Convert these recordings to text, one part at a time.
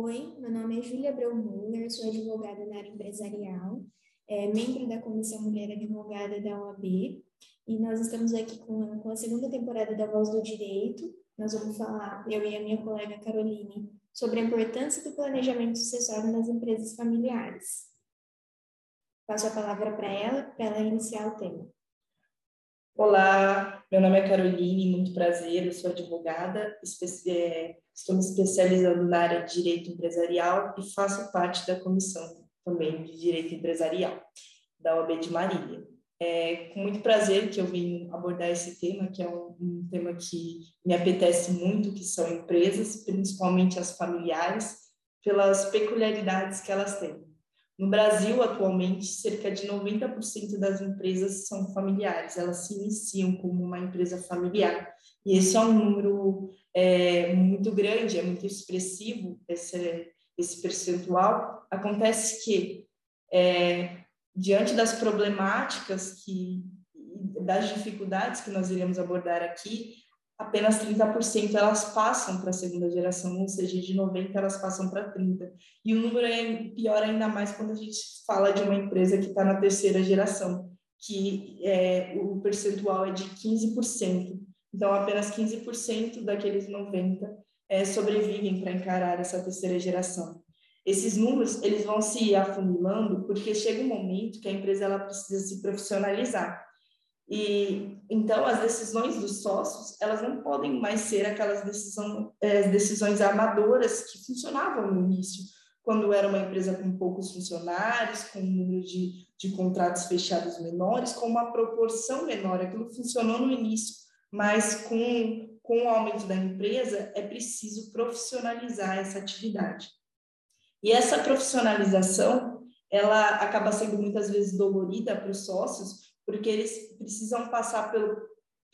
Oi, meu nome é Júlia Abreu Muller, sou advogada na área empresarial, é, membro da Comissão Mulher Advogada da OAB, e nós estamos aqui com, com a segunda temporada da Voz do Direito. Nós vamos falar, eu e a minha colega Caroline, sobre a importância do planejamento sucessório nas empresas familiares. Passo a palavra para ela, para ela iniciar o tema. Olá, meu nome é Caroline, muito prazer, eu sou advogada, é, estou me especializando na área de direito empresarial e faço parte da comissão também de direito empresarial da OAB de Marília. É com muito prazer que eu vim abordar esse tema, que é um, um tema que me apetece muito, que são empresas, principalmente as familiares, pelas peculiaridades que elas têm. No Brasil, atualmente, cerca de 90% das empresas são familiares, elas se iniciam como uma empresa familiar. E esse é um número é, muito grande, é muito expressivo, esse, esse percentual. Acontece que, é, diante das problemáticas que, das dificuldades que nós iremos abordar aqui, apenas 30% elas passam para a segunda geração, ou seja, de 90 elas passam para 30. E o número é pior ainda mais quando a gente fala de uma empresa que está na terceira geração, que é, o percentual é de 15%. Então, apenas 15% daqueles 90 é, sobrevivem para encarar essa terceira geração. Esses números eles vão se afunilando porque chega um momento que a empresa ela precisa se profissionalizar. E então as decisões dos sócios elas não podem mais ser aquelas decisão, é, decisões amadoras que funcionavam no início, quando era uma empresa com poucos funcionários, com um número de, de contratos fechados menores, com uma proporção menor. Aquilo funcionou no início, mas com, com o aumento da empresa é preciso profissionalizar essa atividade. E essa profissionalização ela acaba sendo muitas vezes dolorida para os sócios, porque eles precisam passar pelo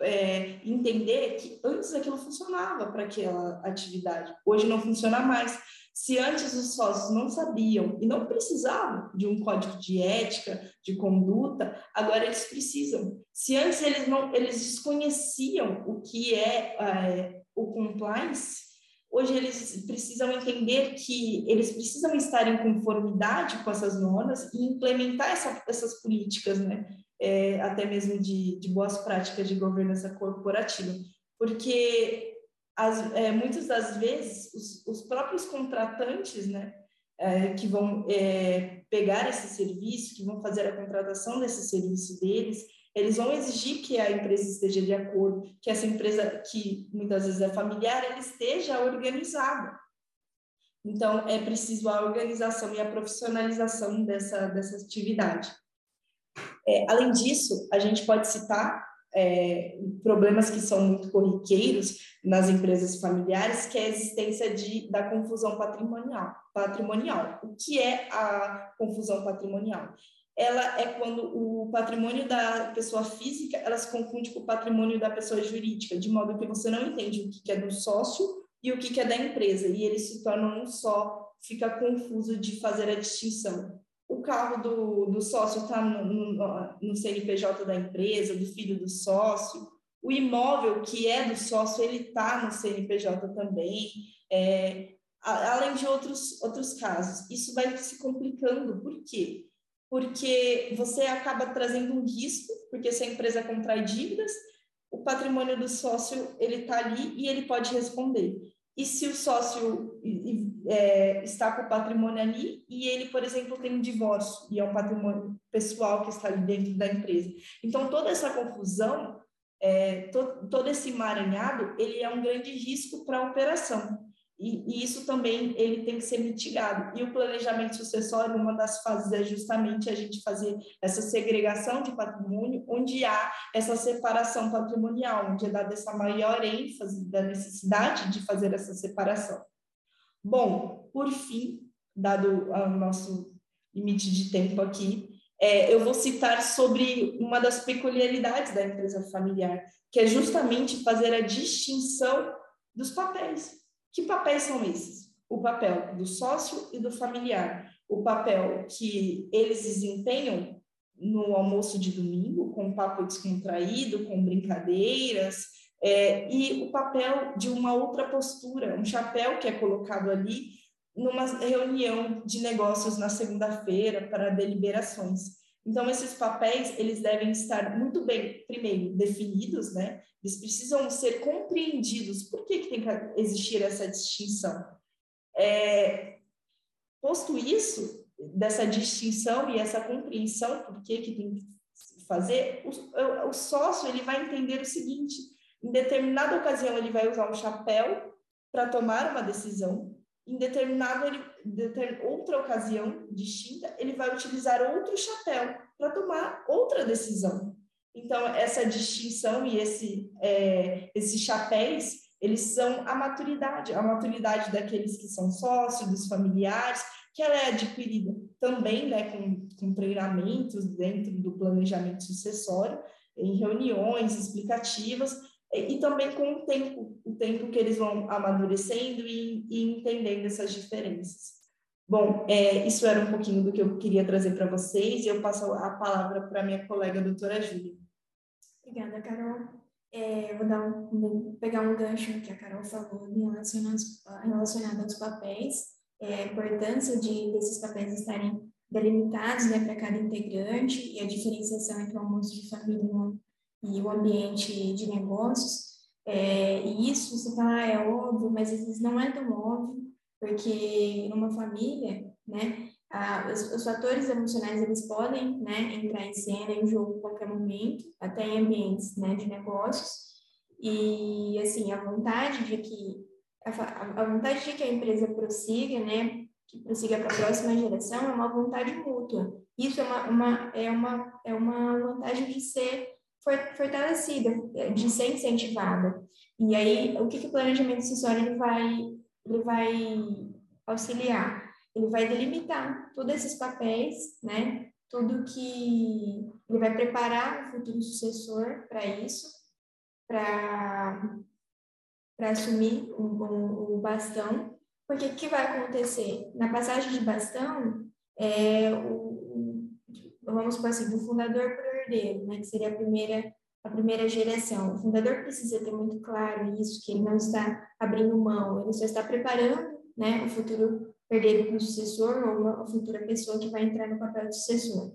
é, entender que antes aquilo funcionava para aquela atividade, hoje não funciona mais. Se antes os sócios não sabiam e não precisavam de um código de ética, de conduta, agora eles precisam. Se antes eles não, eles desconheciam o que é, é o compliance, hoje eles precisam entender que eles precisam estar em conformidade com essas normas e implementar essa, essas políticas, né? É, até mesmo de, de, boas práticas de governança corporativa, porque as, é, muitas das vezes os, os próprios contratantes, né, é, que vão é, pegar esse serviço, que vão fazer a contratação desse serviço deles, eles vão exigir que a empresa esteja de acordo, que essa empresa, que muitas vezes é familiar, ela esteja organizada. Então, é preciso a organização e a profissionalização dessa, dessa atividade. É, além disso, a gente pode citar é, problemas que são muito corriqueiros nas empresas familiares, que é a existência de, da confusão patrimonial. patrimonial. O que é a confusão patrimonial? Ela é quando o patrimônio da pessoa física ela se confunde com o patrimônio da pessoa jurídica, de modo que você não entende o que é do sócio e o que é da empresa, e eles se tornam um só, fica confuso de fazer a distinção o carro do, do sócio está no, no, no, CNPJ da empresa, do filho do sócio, o imóvel que é do sócio, ele está no CNPJ também, é, além de outros, outros casos. Isso vai se complicando, por quê? Porque você acaba trazendo um risco, porque se a empresa contrai dívidas, o patrimônio do sócio ele está ali e ele pode responder. E se o sócio é, está com o patrimônio ali e ele, por exemplo, tem um divórcio e é um patrimônio pessoal que está ali dentro da empresa. Então, toda essa confusão, é, to, todo esse emaranhado, ele é um grande risco para a operação. E, e, isso também ele tem que ser mitigado. E o planejamento sucessório, uma das fases é justamente a gente fazer essa segregação de patrimônio, onde há essa separação patrimonial, onde é dada essa maior ênfase da necessidade de fazer essa separação. Bom, por fim, dado o nosso limite de tempo aqui, é, eu vou citar sobre uma das peculiaridades da empresa familiar, que é justamente fazer a distinção dos papéis. Que papéis são esses? O papel do sócio e do familiar. O papel que eles desempenham no almoço de domingo, com papo descontraído, com brincadeiras, é, e o papel de uma outra postura, um chapéu que é colocado ali numa reunião de negócios na segunda-feira para deliberações. Então, esses papéis, eles devem estar muito bem, primeiro, definidos, né? Eles precisam ser compreendidos. Por que, que tem que existir essa distinção? É, posto isso, dessa distinção e essa compreensão, por que, que tem que fazer, o, o sócio ele vai entender o seguinte, em determinada ocasião ele vai usar um chapéu para tomar uma decisão, em determinada outra ocasião distinta, ele vai utilizar outro chapéu para tomar outra decisão. Então, essa distinção e esse, é, esses chapéus, eles são a maturidade, a maturidade daqueles que são sócios, dos familiares, que ela é adquirida também né, com, com treinamentos dentro do planejamento sucessório, em reuniões explicativas, e, também com o tempo, o tempo que eles vão amadurecendo e, e entendendo essas diferenças. Bom, é, isso era um pouquinho do que eu queria trazer para vocês e eu passo a palavra para minha colega, doutora Júlia. Obrigada, Carol. É, vou, dar um, vou pegar um gancho que a Carol falou relacionado, relacionado aos papéis, é, a importância de desses papéis estarem delimitados né, para cada integrante e a diferenciação entre o almoço de família e o ambiente de negócios. É, e isso, você fala, ah, é óbvio, mas às vezes não é tão óbvio, porque numa família, né, a, os, os, fatores emocionais eles podem né, entrar em cena, em jogo a qualquer momento, até em ambientes né, de negócios. E, assim, a vontade de que a, a vontade de que a empresa prossiga, né, que prossiga para a próxima geração, é uma vontade mútua. Isso é uma, uma, é uma, é uma vantagem de ser fortalecida, de ser incentivada. E aí, o que, que o planejamento sucessório ele vai, ele vai auxiliar? Ele vai delimitar todos esses papéis, né? Tudo que ele vai preparar o futuro sucessor para isso, para para assumir o, o, o, bastão, porque o que vai acontecer? Na passagem de bastão, é, o, vamos supor assim, do fundador para herdeiro, né, que seria a primeira, a primeira geração. O fundador precisa ter muito claro isso, que ele não está abrindo mão, ele só está preparando né, o futuro herdeiro para o sucessor ou uma, a futura pessoa que vai entrar no papel de sucessor.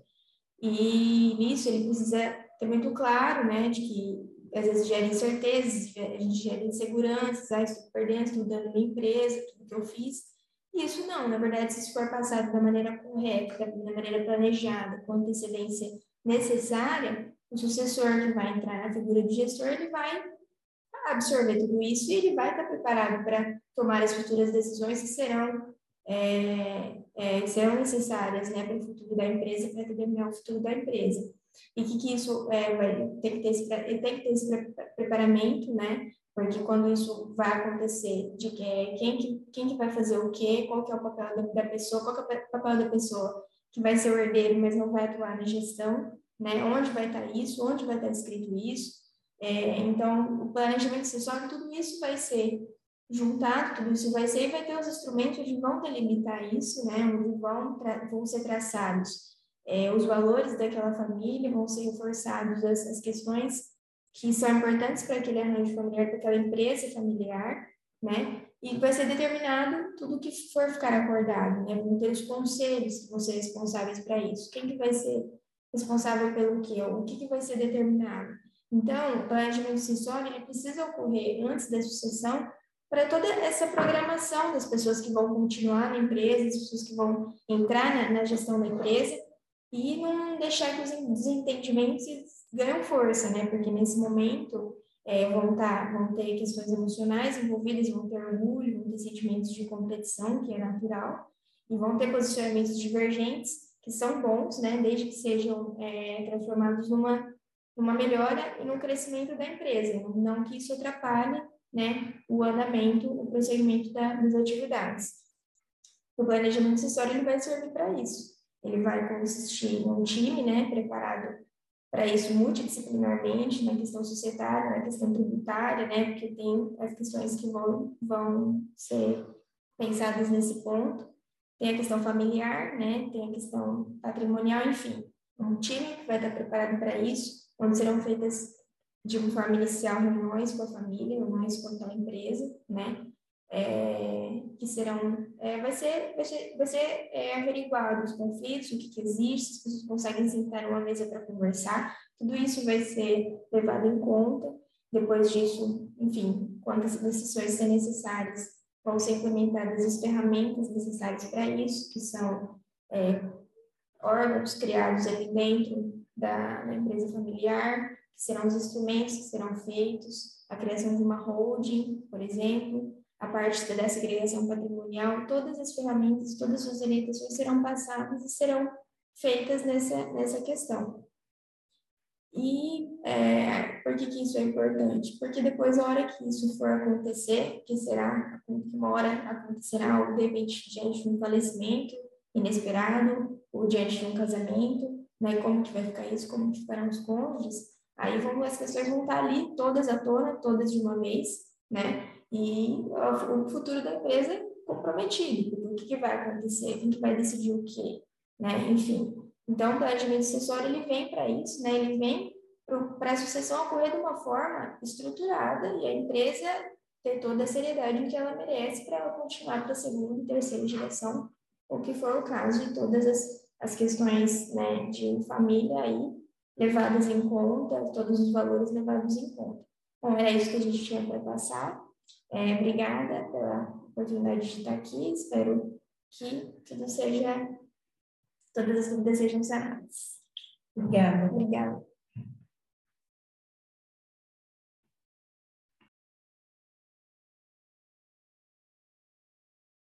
E nisso ele precisa ter muito claro né, de que às vezes gera incertezas, a gente gera inseguranças, ah, estou perdendo, estou dando minha empresa, tudo que eu fiz. E isso não, na verdade, se isso for passado da maneira correta, da maneira planejada, com antecedência necessária, o sucessor que vai entrar na figura de gestor, ele vai absorver tudo isso e ele vai estar preparado para tomar as futuras decisões que serão, é, é, serão necessárias né, para o futuro da empresa, para determinar o futuro da empresa. E que, que isso é, vai, tem, que ter esse, tem que ter esse preparamento, né? Porque quando isso vai acontecer, de que, é, quem, que, quem que vai fazer o quê, qual que é o papel da, pessoa, qual que é o papel da pessoa que vai ser o herdeiro, mas não vai atuar na gestão, né? Onde vai estar isso, onde vai estar escrito isso. É, então, o planejamento acessório, tudo isso vai ser juntado, tudo isso vai ser, e vai ter os instrumentos que vão delimitar isso, né? Onde vão, vão ser traçados é, os valores daquela família, vão ser reforçados as, as questões que são importantes para aquele arranjo familiar, para aquela empresa familiar, né? E vai ser determinado tudo que for ficar acordado, né? Vão ter os conselhos que vão ser responsáveis para isso. Quem que vai ser responsável pelo quê? O que, que vai ser determinado? Então, o planejamento sucessório precisa ocorrer antes da sucessão para toda essa programação das pessoas que vão continuar na empresa, das pessoas que vão entrar na, na gestão da empresa, e não deixar que os desentendimentos ganhem força, né? Porque nesse momento é, vão, tá, vão ter questões emocionais envolvidas, vão ter orgulho, vão ter sentimentos de competição, que é natural, e vão ter posicionamentos divergentes, que são bons, né? Desde que sejam é, transformados numa, numa melhora e no crescimento da empresa, não que isso atrapalhe né, o andamento, o procedimento da, das atividades. O planejamento acessório ele vai servir para isso ele vai consistir num time, né, preparado para isso multidisciplinarmente, na questão societária, na questão tributária, né, porque tem as questões que vão, vão ser pensadas nesse ponto. Tem a questão familiar, né, tem a questão patrimonial, enfim. Um time que vai estar preparado para isso, onde serão feitas de uma forma inicial reuniões com a família, reuniões com aquela empresa, né, é, que serão, é, vai ser, vai ser, vai ser é, averiguado os conflitos, o que, que existe, as pessoas conseguem sentar numa mesa para conversar, tudo isso vai ser levado em conta. Depois disso, enfim, quando as decisões serem necessárias, vão ser implementadas as ferramentas necessárias para isso, que são é, órgãos criados ali dentro da, da empresa familiar, que serão os instrumentos que serão feitos, a criação de uma holding, por exemplo, a parte da segregação patrimonial, todas as ferramentas, todas as orientações serão passadas e serão feitas nessa, nessa questão. E é, por que, que isso é importante? Porque depois, a hora que isso for acontecer, que será, que uma hora acontecerá, ou de repente, diante de um falecimento inesperado, ou diante de um casamento, né, como que vai ficar isso, como que ficarão os cônjuges, aí vão, as questões vão estar ali todas à tona, todas de uma vez, né, e o futuro da empresa comprometido, o que, que vai acontecer, quem que vai decidir o quê, né, enfim. Então, o planejamento sucessório, ele vem para isso, né, ele vem para a sucessão ocorrer de uma forma estruturada e a empresa ter toda a seriedade que ela merece para ela continuar para a segunda e terceira geração, o que for o caso de todas as, as questões né, de família aí levadas em conta, todos os valores levados em conta. Bom, era isso que a gente tinha para passar. É, obrigada pela oportunidade de estar aqui. Espero que tudo seja, todas as dúvidas sejam sanadas. Obrigada. Obrigada.